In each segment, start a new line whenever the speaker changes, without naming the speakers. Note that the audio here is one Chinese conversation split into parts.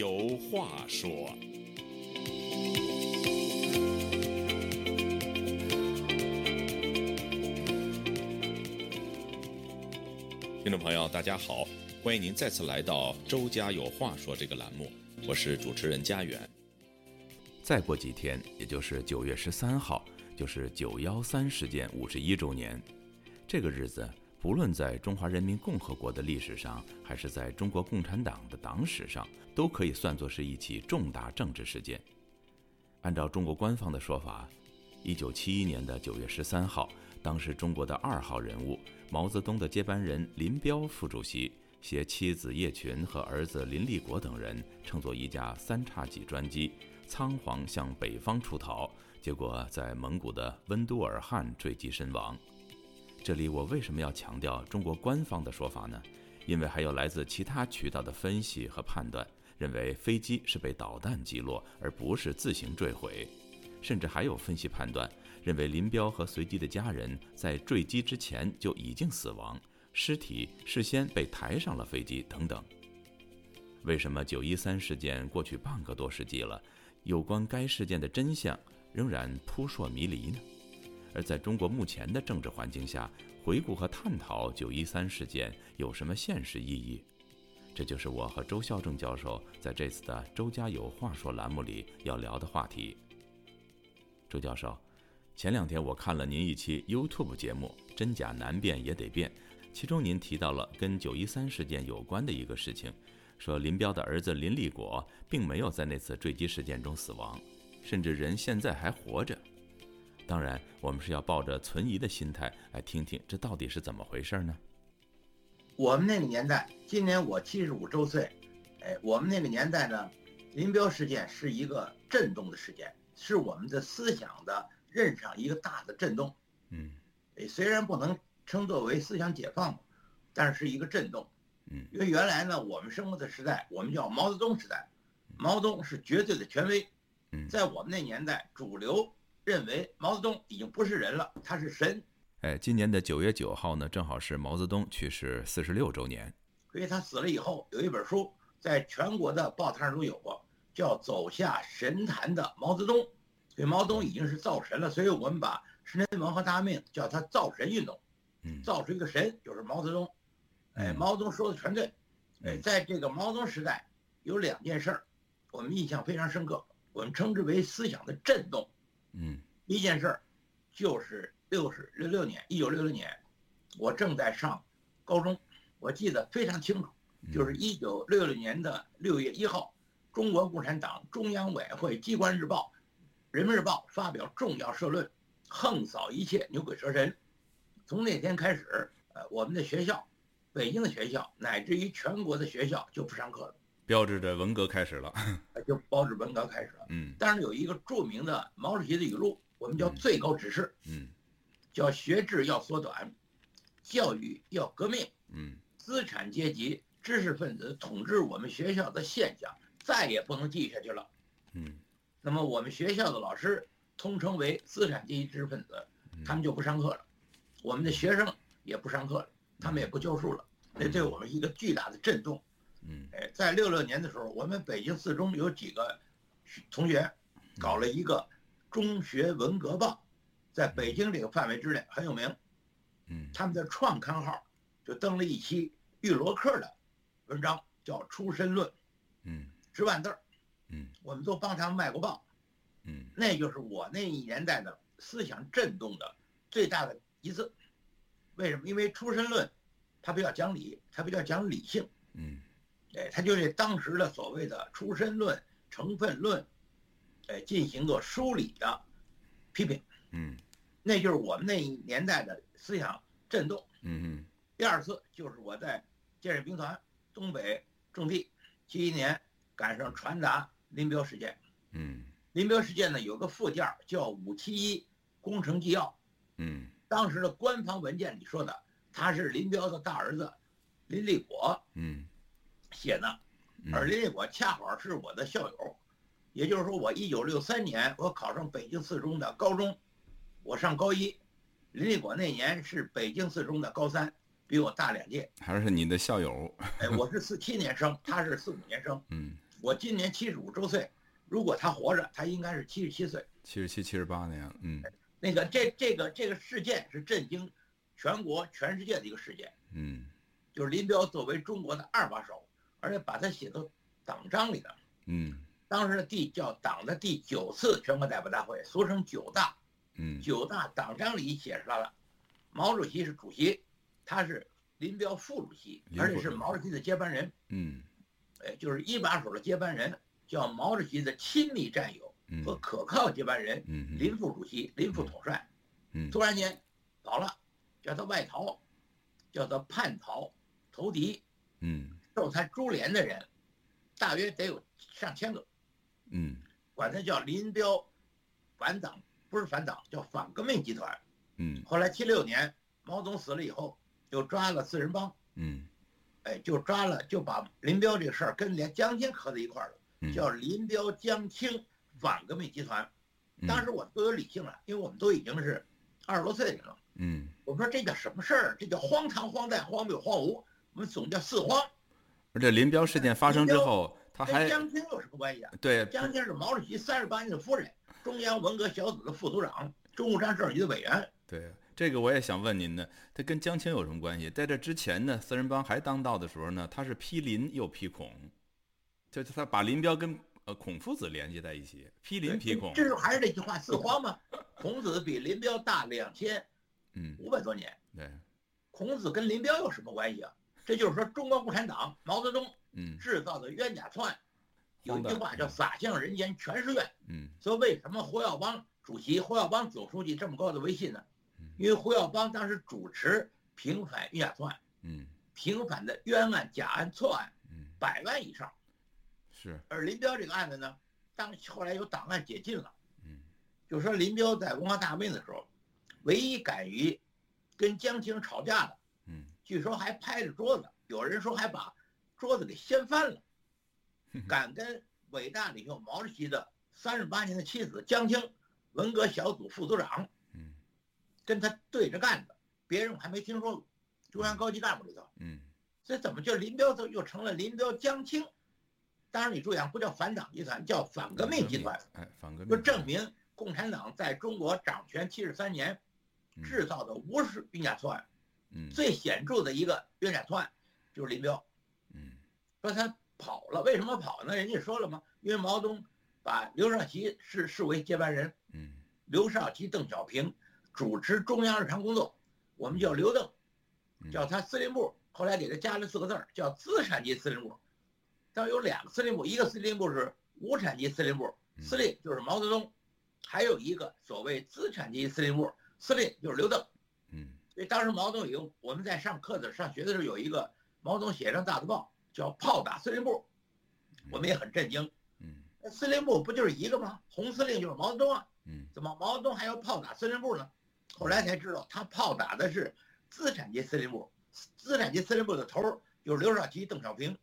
有话说。听众朋友，大家好，欢迎您再次来到《周家有话说》这个栏目，我是主持人家园。
再过几天，也就是九月十三号，就是九幺三事件五十一周年。这个日子，不论在中华人民共和国的历史上，还是在中国共产党的党史上，都可以算作是一起重大政治事件。按照中国官方的说法，一九七一年的九月十三号，当时中国的二号人物。毛泽东的接班人林彪副主席携妻子叶群和儿子林立国等人，乘坐一架三叉戟专机，仓皇向北方出逃，结果在蒙古的温都尔汗坠机身亡。这里我为什么要强调中国官方的说法呢？因为还有来自其他渠道的分析和判断，认为飞机是被导弹击落，而不是自行坠毁。甚至还有分析判断。认为林彪和随机的家人在坠机之前就已经死亡，尸体事先被抬上了飞机等等。为什么九一三事件过去半个多世纪了，有关该事件的真相仍然扑朔迷离呢？而在中国目前的政治环境下，回顾和探讨九一三事件有什么现实意义？这就是我和周孝正教授在这次的《周家有话说》栏目里要聊的话题。周教授。前两天我看了您一期 YouTube 节目《真假难辨也得辨》，其中您提到了跟九一三事件有关的一个事情，说林彪的儿子林立果并没有在那次坠机事件中死亡，甚至人现在还活着。当然，我们是要抱着存疑的心态来听听这到底是怎么回事呢？
我们那个年代，今年我七十五周岁，哎，我们那个年代呢，林彪事件是一个震动的事件，是我们的思想的。认上一个大的震动，
嗯，
虽然不能称作为思想解放，但是一个震动，
嗯，
因为原来呢，我们生活的时代，我们叫毛泽东时代，毛泽东是绝对的权威，
嗯，
在我们那年代，主流认为毛泽东已经不是人了，他是神。
哎，今年的九月九号呢，正好是毛泽东去世四十六周年，
所以他死了以后，有一本书在全国的报摊上都有过，叫《走下神坛的毛泽东》。所以毛泽东已经是造神了，所以我们把十年文化大革命叫他造神运动，
嗯，
造出一个神就是毛泽东，哎，毛泽东说的全对，哎，在这个毛泽东时代，有两件事儿，我们印象非常深刻，我们称之为思想的震动，
嗯，
一件事儿，就是六十六六年，一九六六年，我正在上高中，我记得非常清楚，就是一九六六年的六月一号，中国共产党中央委员会机关日报。《人民日报》发表重要社论，横扫一切牛鬼蛇神。从那天开始，呃，我们的学校，北京的学校，乃至于全国的学校就不上课了，
标志着文革开始了，
就标志文革开始了。
嗯，
但是有一个著名的毛主席的语录，我们叫最高指示，
嗯，
叫学制要缩短，教育要革命，
嗯，
资产阶级、知识分子统治我们学校的现象再也不能继续下去了，
嗯。
那么我们学校的老师通称为资产阶级知识分子，他们就不上课了，我们的学生也不上课了，他们也不教书了，那对我们一个巨大的震动。
嗯，
哎，在六六年的时候，我们北京四中有几个同学搞了一个中学文革报，在北京这个范围之内很有名。
嗯，
他们的创刊号就登了一期玉罗克的文章，叫《出身论》，
嗯，
十万字儿。
嗯，
我们都帮他们卖过报，
嗯，
那就是我那一年代的思想震动的最大的一次。为什么？因为出身论，它比较讲理，它比较讲理性，
嗯，
哎，他就对当时的所谓的出身论、成分论，哎，进行个梳理的批评，
嗯，
那就是我们那一年代的思想震动。
嗯嗯。
第二次就是我在建设兵团东北种地，七一年赶上传达。林彪事件，
嗯，
林彪事件呢有个附件叫“五七一工程纪要”，
嗯，
当时的官方文件里说的，他是林彪的大儿子林立国，
嗯，
写的，而林立果恰好是我的校友，也就是说，我一九六三年我考上北京四中的高中，我上高一，林立果那年是北京四中的高三，比我大两届，
还是你的校友，
哎，我是四七年生，他是四五年生，
嗯。
我今年七十五周岁，如果他活着，他应该是七十七岁。
七十七、七十八年，嗯。
那个这这个这个事件是震惊全国全世界的一个事件。
嗯。
就是林彪作为中国的二把手，而且把它写到党章里的。
嗯。
当时的第叫党的第九次全国代表大会，俗称九大。
嗯。
九大党章里写出来了，毛主席是主席，他是林彪副主席，而且是毛主席的接班人。
嗯。
哎，就是一把手的接班人，叫毛主席的亲密战友和可靠接班人。
嗯。
林副主席、林副统帅。
嗯。
突然间跑了，叫他外逃，叫他叛逃。投敌，
嗯，
受他株连的人，大约得有上千个，
嗯，
管他叫林彪反党，不是反党，叫反革命集团，
嗯，
后来七六年毛泽东死了以后，就抓了四人帮，
嗯，
哎，就抓了，就把林彪这个事儿跟连江青合在一块儿了，叫林彪江青反革命集团，当时我们都有理性了，因为我们都已经是二十多岁的人了，
嗯，
我们说这叫什么事儿？这叫荒唐、荒诞、荒谬、荒芜。我们总叫四荒，
而且林彪事件发生之后，他还
江青有什么关系啊？
对，
江青是毛主席三十八年的夫人，中央文革小组的副组长，中共政治局的委员。
对，这个我也想问您呢，他跟江青有什么关系？在这之前呢，四人帮还当道的时候呢，他是批林又批孔，就是他把林彪跟呃孔夫子联系在一起，批林批孔。
这是还是那句话，四荒嘛。孔子比林彪大两千
嗯
五百多年。
对，
孔子跟林彪有什么关系啊？这就是说，中国共产党毛泽东
嗯
制造的冤假错案，有一句话叫“洒向人间全是怨”。
嗯，
所以为什么胡耀邦主席、胡耀邦总书记这么高的威信呢？因为胡耀邦当时主持平反冤假错案，
嗯，
平反的冤案、假案、错案，
嗯，
百万以上。
是。
而林彪这个案子呢，当后来有档案解禁了，
嗯，
就说林彪在文化大革命的时候，唯一敢于跟江青吵架的。
嗯，
据说还拍着桌子，有人说还把桌子给掀翻了。敢跟伟大领袖毛主席的三十八年的妻子江青，文革小组副组长，
嗯，
跟他对着干的，别人我还没听说过，中央高级干部里头，
嗯，
所以怎么就林彪就又成了林彪江青？当然你注意啊，不叫反党集团，叫反革命集团。
哎，反革命
就证明共产党在中国掌权七十三年，制造的无数冤假错案。
嗯，
最显著的一个冤假错案就是林彪，
嗯，
说他跑了，为什么跑呢？人家说了嘛？因为毛泽东把刘少奇视视为接班人，
嗯，
刘少奇、邓小平主持中央日常工作，我们叫刘邓，叫他司令部，后来给他加了四个字儿，叫资产级司令部。但有两个司令部，一个司令部是无产级司令部，司令就是毛泽东，还有一个所谓资产级司令部，司令就是刘邓，
嗯。
所以当时毛泽东有我们在上课的上学的时候有一个毛泽东写张大字报叫“炮打司令部”，我们也很震惊。
嗯，
司令部不就是一个吗？红司令就是毛泽东啊。
嗯，
怎么毛泽东还要炮打司令部呢？后来才知道他炮打的是资产阶级司令部，资产阶级司令部的头就是刘少奇、邓小平。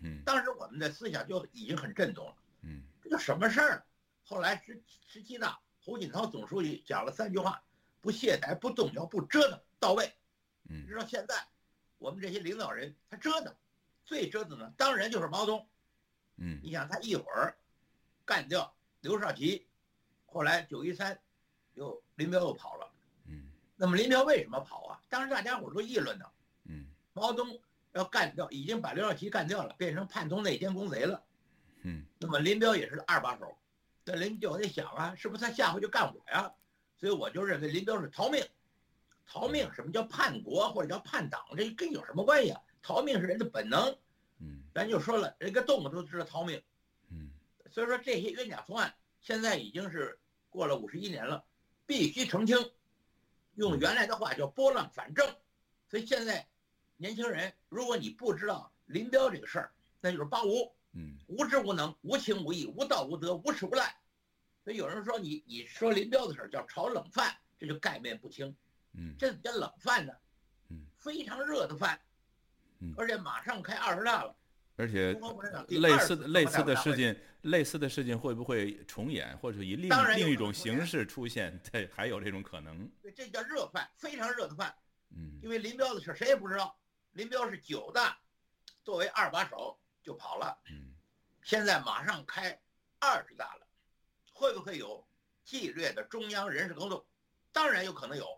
嗯，
当时我们的思想就已经很震动了。
嗯，
这叫什么事儿？后来十十七大胡锦涛总书记讲了三句话：不懈怠、不动摇、不折腾。到位，
嗯，
直到现在，我们这些领导人他折腾，最折腾的当然就是毛泽东，
嗯，
你想他一会儿干掉刘少奇，后来九一三又林彪又跑了，
嗯，
那么林彪为什么跑啊？当时大家伙都议论呢，
嗯，
毛泽东要干掉，已经把刘少奇干掉了，变成叛徒内奸公贼了，
嗯，
那么林彪也是二把手，那林彪在想啊，是不是他下回就干我呀？所以我就认为林彪是逃命。逃命，什么叫叛国或者叫叛党？这跟有什么关系啊？逃命是人的本能。
嗯，
咱就说了，人个动物都知道逃命。
嗯，
所以说这些冤假错案现在已经是过了五十一年了，必须澄清。用原来的话叫拨乱反正。所以现在年轻人，如果你不知道林彪这个事儿，那就是八无。
嗯，
无知无能、无情无义、无道无德、无耻无赖。所以有人说你你说林彪的事儿叫炒冷饭，这就概念不清。
嗯，
这叫冷饭呢？
嗯，
非常热的饭，
嗯，
而且马上开二十大了，
而且类似类似的事情，类似的事情会不会重演，或者以另另一种形式出现？对，还有这种可能。
对，这叫热饭，非常热的饭。
嗯，
因为林彪的事谁也不知道，林彪是九大作为二把手就跑了。
嗯，
现在马上开二十大了，会不会有纪律的中央人事工作？当然有可能有。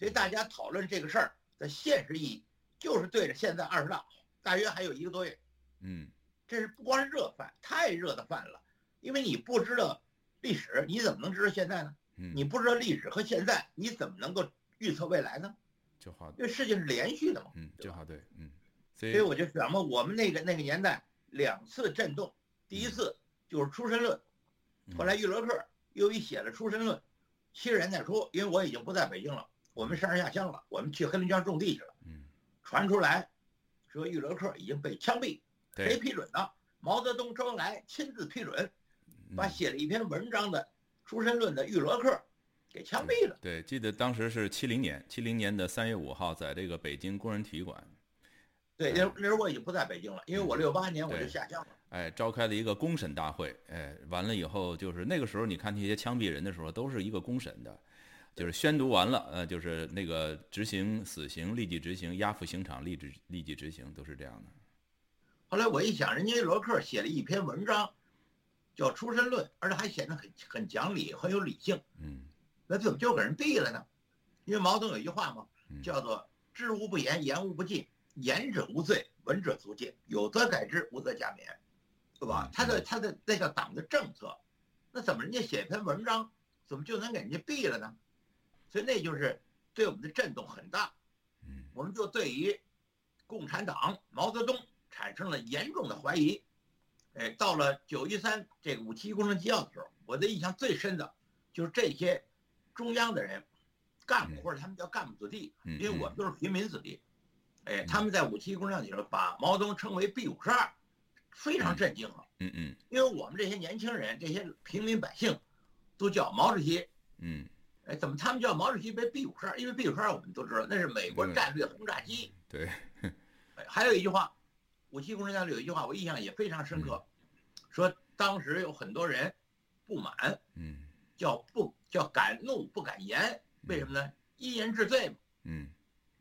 所以大家讨论这个事儿的现实意义，就是对着现在二十大，大约还有一个多月。
嗯，
这是不光是热饭，太热的饭了。因为你不知道历史，你怎么能知道现在呢？
嗯，
你不知道历史和现在，你怎么能够预测未来呢？
这话，
因为事情是连续的嘛。
嗯，就好对，嗯，所
所以我就想嘛，我们那个那个年代两次震动，第一次就是出身论，后来玉罗克又一写了出身论，七十年代初，因为我已经不在北京了，我们上山下乡了，我们去黑龙江种地去了，
嗯，
传出来说玉罗克已经被枪毙，谁，批准的？毛泽东、周恩来亲自批准，把
嗯
写了一篇文章的出身论的玉罗克给枪毙了。
对，记得当时是七零年，七零年的三月五号，在这个北京工人体育馆，
对，那那时候我已经不在北京了，因为我六八年我就下乡了。
哎，召开了一个公审大会，哎，完了以后就是那个时候，你看那些枪毙人的时候，都是一个公审的，就是宣读完了，呃，就是那个执行死刑立即执行，押赴刑场立即立即执行，都是这样的。
后来我一想，人家罗克写了一篇文章，叫《出身论》，而且还显得很很讲理，很有理性，
嗯
那怎么就给人毙了呢？因为毛泽东有一句话嘛，
嗯
叫做“知无不言，言无不尽，言者无罪，闻者足戒，有则改之，无则加勉”，对吧
嗯？
他的他的那叫党的政策，那怎么人家写篇文章，怎么就能给人家毙了呢？所以那就是对我们的震动很大。
嗯
我们就对于共产党毛泽东产生了严重的怀疑。哎，到了九一三这个五七一工程纪要的时候，我的印象最深的就是这些中央的人，干部
嗯
或者他们叫干部子弟，
嗯，
因为我们都是平民子弟。哎，
嗯
他们在五七一工程纪要的时候把毛泽东称为 B 五十二，非常震惊了！
嗯嗯
因为我们这些年轻人、这些平民百姓，都叫毛主席。
嗯
哎，怎么他们叫毛主席为 B 五十二？因为 B 五十二我们都知道那是美国战略轰炸机。
对，
哎还有一句话，五七工程家里有一句话，我印象也非常深刻，说当时有很多人不满，
嗯
叫不叫敢怒不敢言，为什么呢？一人治罪嘛，
嗯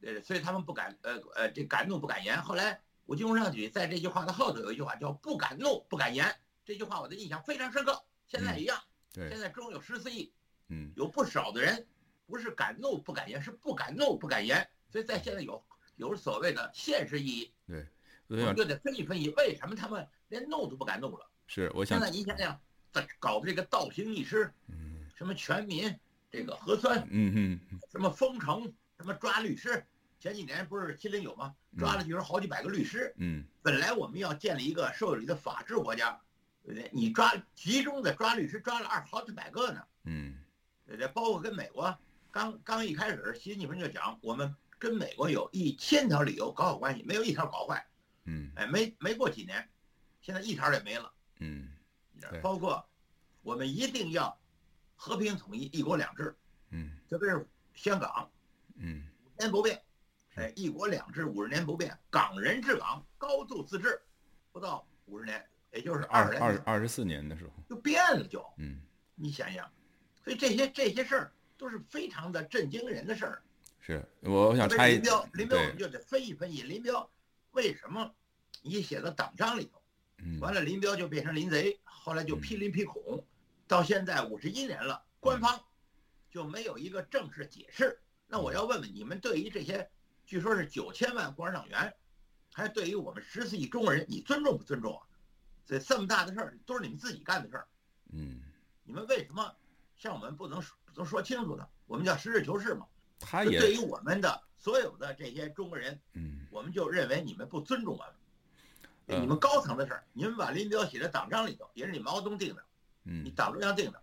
呃，所以他们不敢，呃呃，这敢怒不敢言。后来五七工程局在这句话的后头有一句话叫不敢怒不敢言，这句话我的印象非常深刻，现在一样。现
对，
在中有十四亿，
嗯
有不少的人不是敢怒不敢言，是不敢怒不敢言，所以在现在有有所谓的现实意义。
对，
我们就得分析分析，为什么他们连怒都不敢怒了？
是我想
现在您想想，在搞这个倒行逆施，
嗯
什么全民这个核酸，
嗯嗯
什么封城，什么抓律师，前几年不是七零有吗？抓了就是好几百个律师。
嗯
本来我们要建立一个受理的法治国家，对不对？你抓集中的抓律师，抓了二好几百个呢，
嗯
对不对？包括跟美国刚刚一开始，习近平就讲，我们跟美国有一千条理由搞好关系，没有一条搞坏。
嗯
哎，没没过几年，现在一条也没了。
嗯对
包括我们一定要和平统一、一国两制，
嗯
特别是香港
嗯
五年不变，哎，一国两制五十年不变，港人治港，高度自治，不到五十年，也就是
二
十年
二二十四年的时候，
就变了就，
嗯
你想想，所以这些这些事儿都是非常的震惊人的事儿。
是我我想插一
是林彪，林彪我们就得分析分析林彪为什么你写到党章里头。
嗯
完了，林彪就变成林贼，后来就批林批孔，到现在五十一年了，官方就没有一个正式解释。那我要问问你们，对于这些据说是九千万共产党员，还是对于我们十四亿中国人，你尊重不尊重啊？这这么大的事儿都是你们自己干的事儿，
嗯，
你们为什么向我们不能说不能说清楚的？我们叫实事求是嘛。
他也
就对于我们的所有的这些中国人，
嗯
我们就认为你们不尊重我们。
呃
你们高层的事儿，你们把林彪写在党章里头，也是你毛泽东定的，你
嗯
党中央定的。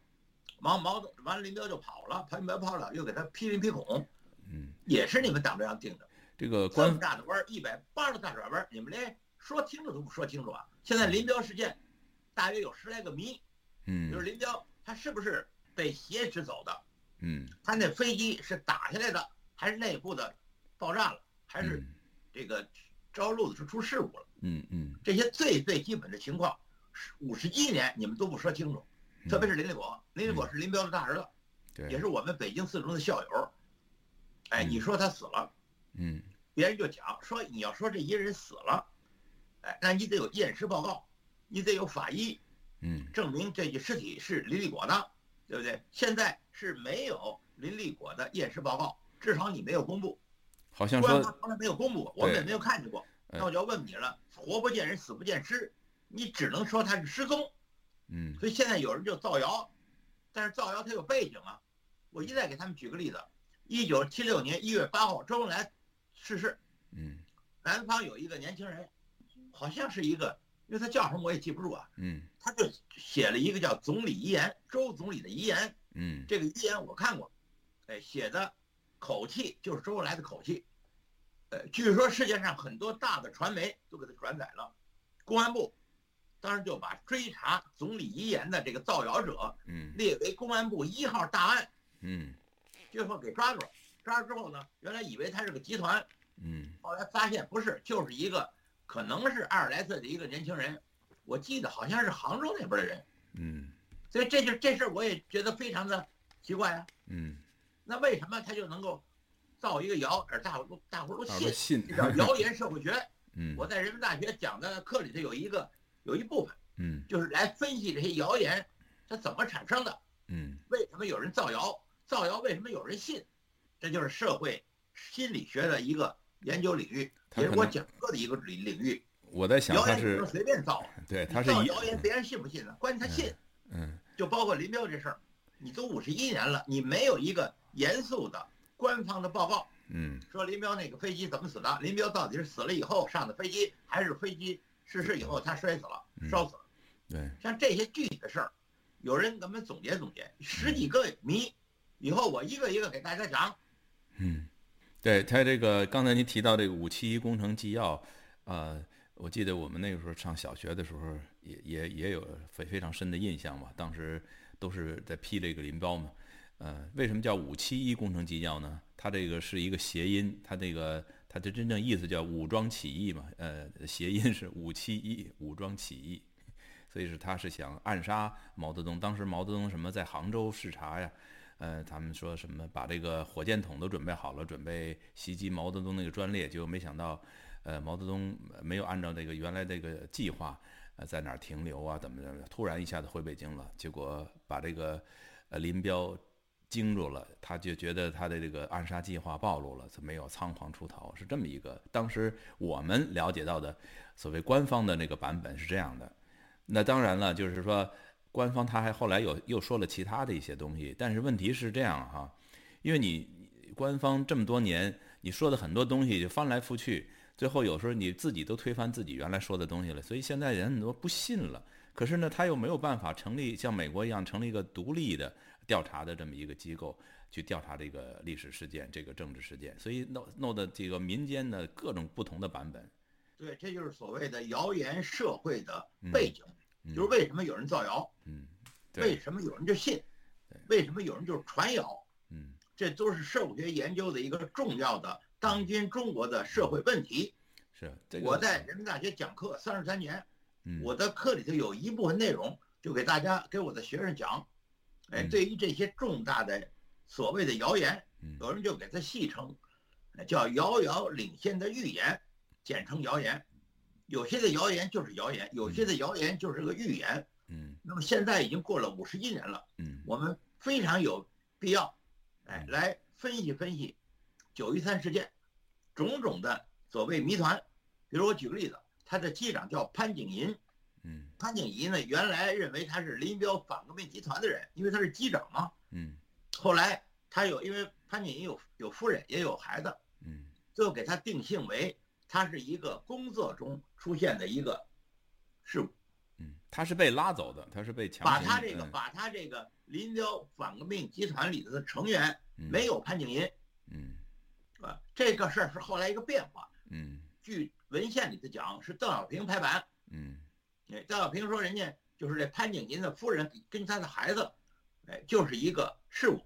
毛毛泽完了，林彪就跑了，林彪跑了，又给他批林批孔，
嗯，
也是你们党中央定的。
这个
这
官
么大的弯儿，一百八十大转弯，你们连说清楚都不说清楚啊！现在林彪事件，大约有十来个谜，
嗯
就是林彪他是不是被挟持走的？
嗯。
他那飞机是打下来的，还是内部的爆炸了，还是这个着陆的时候出事故了？
嗯嗯。
这些最最基本的情况，五十一年你们都不说清楚，
嗯。
特别是林立果，林立果是林彪的大儿子，
对。
也是我们北京四中的校友。哎，
嗯。
你说他死了，
嗯。
别人就讲说你要说这一个人死了，哎，那你得有验尸报告，你得有法医，
嗯。
证明这具尸体是林立果的，对不对？现在是没有林立果的验尸报告，至少你没有公布，
好像说
官方从来没有公布，我们也没有看见过。
哎
那我就要问你了，活不见人，死不见尸，你只能说他是失踪。
嗯
所以现在有人就造谣，但是造谣他有背景啊。我一再给他们举个例子：一九七六年一月八号，周恩来逝世，
嗯
南方有一个年轻人，好像是一个，因为他叫什么我也记不住啊，
嗯
他就写了一个叫《总理遗言》，周总理的遗言。
嗯
这个遗言我看过，哎，写的口气就是周恩来的口气。呃，据说世界上很多大的传媒都给他转载了，公安部当时就把追查总理遗言的这个造谣者
嗯
列为公安部一号大案，
嗯
最后给抓住了。抓住之后呢，原来以为他是个集团，
嗯
后来发现不是，就是一个可能是二十来岁的一个年轻人，我记得好像是杭州那边的人，
嗯
所以这就这事儿我也觉得非常的奇怪啊。
嗯，
那为什么他就能够造一个谣，而大伙都大伙都信？
信
这叫谣言社会学。
嗯
我在人民大学讲的课里头有一个有一部分，
嗯
就是来分析这些谣言它怎么产生的，
嗯
为什么有人造谣，造谣为什么有人信，这就是社会心理学的一个研究领域，也是我讲课的一个领领域。
我在想他是
谣言不能随便造，
对他是一
谣言别人信不信呢？关键他信。
嗯
就包括林彪这事儿，你都五十一年了，你没有一个严肃的官方的报告，
嗯
说林彪那个飞机怎么死的？林彪到底是死了以后上的飞机，还是飞机失事以后他摔死了、
嗯
烧死了？
对
像这些具体的事儿，有人给我们总结总结，十几个谜，以后我一个一个给大家讲。
嗯，对他这个刚才您提到这个五七一工程纪要，呃，我记得我们那个时候上小学的时候也也也有非非常深的印象嘛，当时都是在批这个林彪嘛，呃，为什么叫五七一工程纪要呢？它这个是一个谐音，它这个它的真正意思叫武装起义嘛，呃，谐音是五七一武装起义，所以是他是想暗杀毛泽东。当时毛泽东什么在杭州视察呀，呃，他们说什么把这个火箭筒都准备好了，准备袭击毛泽东那个专列，结果没想到，呃，毛泽东没有按照这个原来这个计划，呃，在哪儿停留啊，怎么怎么，突然一下子回北京了，结果把这个呃林彪惊住了，他就觉得他的这个暗杀计划暴露了，他没有仓皇出逃，是这么一个。当时我们了解到的所谓官方的那个版本是这样的。那当然了，就是说官方他还后来有又说了其他的一些东西，但是问题是这样哈，因为你官方这么多年你说的很多东西就翻来覆去，最后有时候你自己都推翻自己原来说的东西了，所以现在人很多不信了。可是呢，他又没有办法成立像美国一样成立一个独立的调查的这么一个机构去调查这个历史事件、这个政治事件，所以弄弄的这个民间的各种不同的版本。
对，这就是所谓的谣言社会的背景，
嗯
就是为什么有人造谣，
嗯，
为什么有人就信，为什么有人就是传谣，
嗯。
这都是社会学研究的一个重要的当今中国的社会问题。
是这个
我在人民大学讲课三十三年，
嗯。
我的课里头有一部分内容就给大家给我的学生讲，哎，
嗯。
对于这些重大的所谓的谣言，
嗯。
有人就给它戏称，呃叫遥遥领先的预言，简称谣言。有些的谣言就是谣言，有些的谣言就是个预言。
嗯。
那么现在已经过了五十一年了，
嗯。
我们非常有必要，哎，
嗯。
来分析分析九一三事件种种的所谓谜团。比如我举个例子，他的机长叫潘景寅，
嗯。
潘景寅呢原来认为他是林彪反革命集团的人，因为他是机长嘛。
嗯。
后来他有因为潘景寅有有夫人也有孩子，
嗯。
最后给他定性为他是一个工作中出现的一个事故。
嗯，他是被拉走的，他是被强
把他这个
嗯
把他这个林彪反革命集团里头的成员
嗯
没有潘景寅
嗯
啊，这个事儿是后来一个变化。
嗯
据文献里头讲，是邓小平拍板。
嗯
哎，邓小平说人家就是这潘景寅的夫人跟他的孩子，哎，就是一个事故，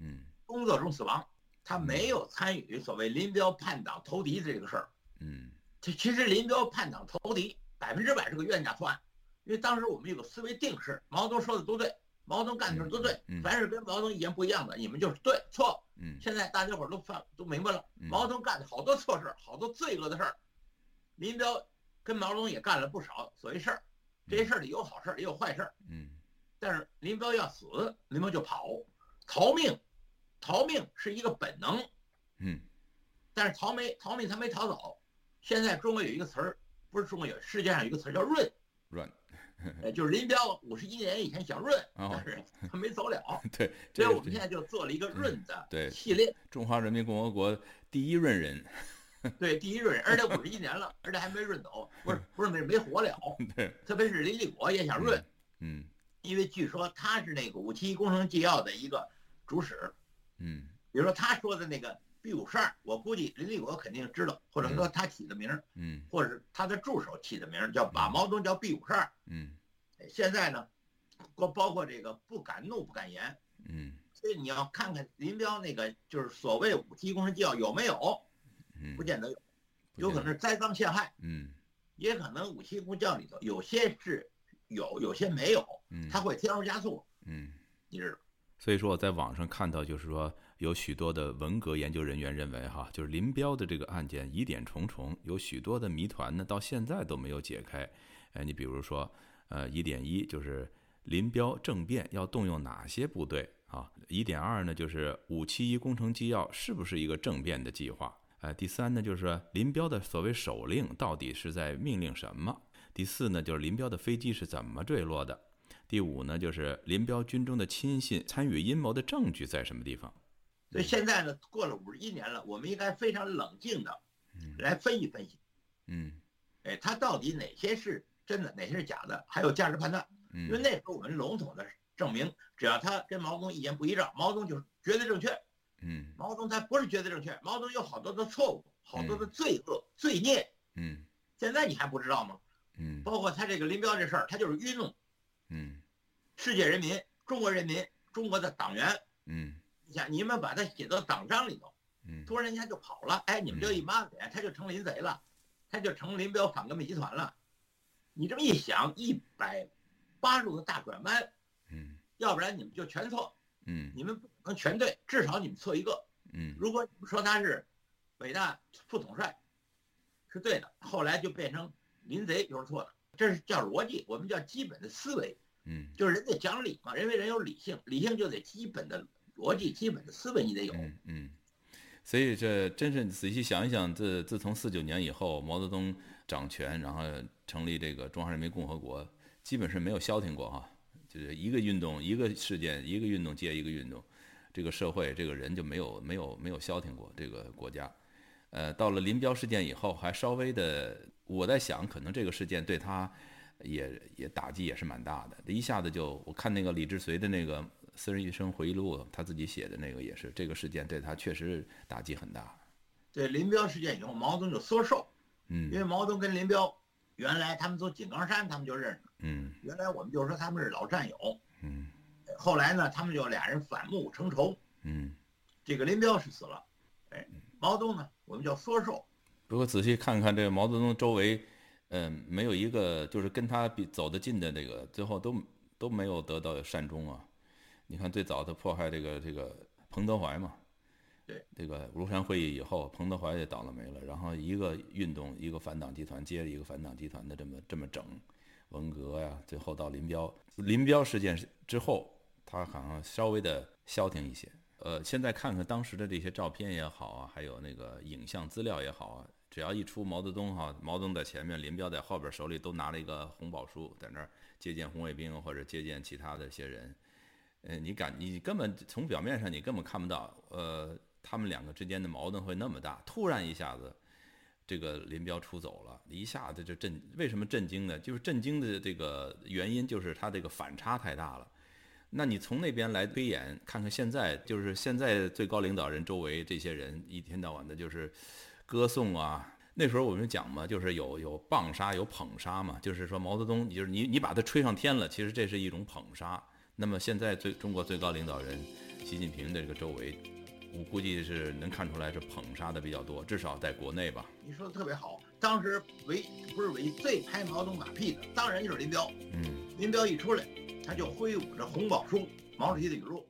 嗯
工作中死亡，他没有参与所谓林彪叛党投敌的这个事儿。
嗯。
这其实林彪叛党投敌百分之百是个冤假错案，因为当时我们有个思维定式，毛泽东说的都对，毛泽东干的事儿都对凡是跟毛泽东意见不一样的，你们就是对错。
嗯。
现在大家伙儿都犯都明白了，
嗯。
毛泽东干的好多错事儿，好多罪恶的事儿，林彪跟毛泽东也干了不少所谓事儿，这些事儿里有好事儿也有坏事儿。
嗯。
但是林彪要死，林彪就跑，逃命，逃命是一个本能，
嗯。
但是逃没逃命他没逃走。现在中国有一个词儿，不是中国有，世界上有一个词儿叫润，
润
呃，就是林彪五十一年以前想润，
哦
但是他没走了，
对，
所以我们现在就做了一个润的
对
系列。
中华人民共和国第一润人，
对，第一润人，而且五十一年了，而且还没润走，不是不是没没活了。
对，
特别是林立国也想润，
嗯
因为据说他是那个五七一工程纪要的一个主使。
嗯
比如说他说的那个 B 五十二，我估计林立国肯定知道，或者说他起的名儿，
嗯。
或者是他的助手起的名儿，叫把毛泽东叫 B 五十二。
嗯。
现在呢，包包括这个不敢怒不敢言，
嗯。
所以你要看看林彪那个就是所谓五七工程纪要有没有，
嗯，
不见得有，有可能是栽赃陷害，
嗯。
也可能五七工程纪要里头有些是有，有些没有，
嗯。
他会添油加醋，
嗯。
你知道。
所以说，我在网上看到，就是说有许多的文革研究人员认为，哈，就是林彪的这个案件疑点重重，有许多的谜团呢，到现在都没有解开。哎，你比如说，呃，疑点一就是林彪政变要动用哪些部队啊？疑点二呢，就是五七一工程纪要是不是一个政变的计划？呃，第三呢，就是林彪的所谓手令到底是在命令什么？第四呢，就是林彪的飞机是怎么坠落的？第五呢，就是林彪军中的亲信参与阴谋的证据在什么地方？
所以现在呢，过了五十一年了，我们应该非常冷静的来分析分析，
嗯
哎，他到底哪些是真的，哪些是假的，还有价值判断。因为
嗯
那时候我们笼统的证明，只要他跟毛泽东意见不一致，毛泽东就是绝对正确。
嗯
毛泽东他不是绝对正确，毛泽东有好多的错误，好多的罪恶、罪孽。
嗯
现在你还不知道吗？
嗯
包括他这个林彪这事儿，他就是愚弄
嗯
世界人民、中国人民、中国的党员。
嗯
你们把他写到党章里头，
嗯。
突然人家就跑了，哎，你们这一抹脸，他就成林贼了，他就成林彪反革命集团了。你这么一想，一百八十度的大转弯，
嗯。
要不然你们就全错，
嗯。
你们不可能全对，至少你们错一个。
嗯。
如果你们说他是伟大副统帅，是对的，后来就变成林贼，就是错的，这是叫逻辑，我们叫基本的思维，
嗯。
就是人得讲理嘛，因为人有理性，理性就得基本的逻辑、基本的思维你得有。
嗯嗯，所以这真是仔细想一想，自自从四九年以后，毛泽东掌权，然后成立这个中华人民共和国，基本是没有消停过哈，就是一个运动、一个事件、一个运动接一个运动，这个社会、这个人就没有没有没有消停过这个国家。呃，到了林彪事件以后，还稍微的，我在想，可能这个事件对他也也打击也是蛮大的。一下子就，我看那个李志绥的那个《私人一生回忆录》，他自己写的那个也是，这个事件对他确实打击很大。
对林彪事件以后，毛泽东就缩手，因为
嗯
毛泽东跟林彪原来他们从井冈山他们就认识，
嗯
原来我们就说他们是老战友，
嗯
后来呢，他们就俩人反目成仇。
嗯。
这个林彪是死了，哎，毛泽东呢，我们叫缩瘦。
不过仔细看看这个毛泽东周围，嗯、没有一个就是跟他比走得近的这个，最后都都没有得到善终啊。你看最早他迫害这个这个彭德怀嘛，
对，
这个庐山会议以后，彭德怀也倒了霉了，然后一个运动一个反党集团接着一个反党集团的这么这么整，文革呀，最后到林彪，林彪事件之后，他好像稍微的消停一些。呃，现在看看当时的这些照片也好啊，还有那个影像资料也好啊，只要一出毛泽东哈，毛泽东在前面，林彪在后边，手里都拿了一个红宝书，在那儿接见红卫兵或者接见其他的一些人。呃，你感你根本从表面上你根本看不到，呃，他们两个之间的矛盾会那么大，突然一下子，这个林彪出走了，一下子就震，为什么震惊呢？就是震惊的这个原因就是他这个反差太大了。那你从那边来推演，看看现在就是现在最高领导人周围这些人一天到晚的就是歌颂啊。那时候我们讲嘛，就是有有棒杀有捧杀嘛，就是说毛泽东，你就是你你把他吹上天了，其实这是一种捧杀。那么现在最中国最高领导人习近平的这个周围，我估计是能看出来是捧杀的比较多，至少在国内吧。
你说的特别好，当时唯不是唯一最拍毛泽东马屁的，当然就是林彪。
嗯
林彪一出来，他就挥舞着红宝书，毛主席的语录，